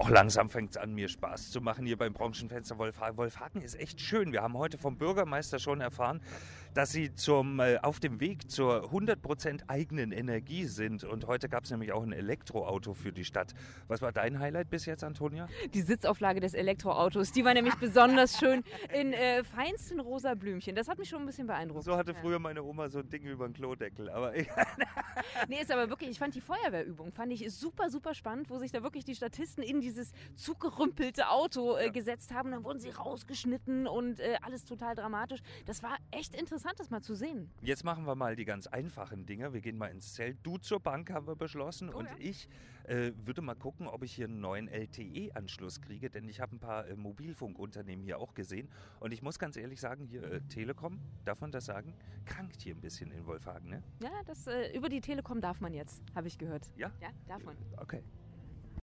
Auch langsam fängt es an, mir Spaß zu machen hier beim Branchenfenster Wolfhagen. Wolfhagen ist echt schön. Wir haben heute vom Bürgermeister schon erfahren, dass sie zum, äh, auf dem Weg zur 100% eigenen Energie sind. Und heute gab es nämlich auch ein Elektroauto für die Stadt. Was war dein Highlight bis jetzt, Antonia? Die Sitzauflage des Elektroautos, die war nämlich besonders schön in äh, feinsten rosa Blümchen. Das hat mich schon ein bisschen beeindruckt. So hatte früher meine Oma so ein Ding über den Klodeckel. Aber nee, ist aber wirklich, ich fand die Feuerwehrübung, fand ich super, super spannend, wo sich da wirklich die Statisten in dieses zugerümpelte Auto äh, ja. gesetzt haben. Dann wurden sie rausgeschnitten und äh, alles total dramatisch. Das war echt interessant, das mal zu sehen. Jetzt machen wir mal die ganz einfachen Dinge. Wir gehen mal ins Zelt. Du zur Bank haben wir beschlossen oh, und ja. ich äh, würde mal gucken, ob ich hier einen neuen LTE-Anschluss kriege, denn ich habe ein paar äh, Mobilfunkunternehmen hier auch gesehen und ich muss ganz ehrlich sagen, hier äh, Telekom, darf man das sagen, krankt hier ein bisschen in Wolfhagen, ne? Ja, das, äh, über die Telekom darf man jetzt, habe ich gehört. Ja? Ja, darf man. Okay.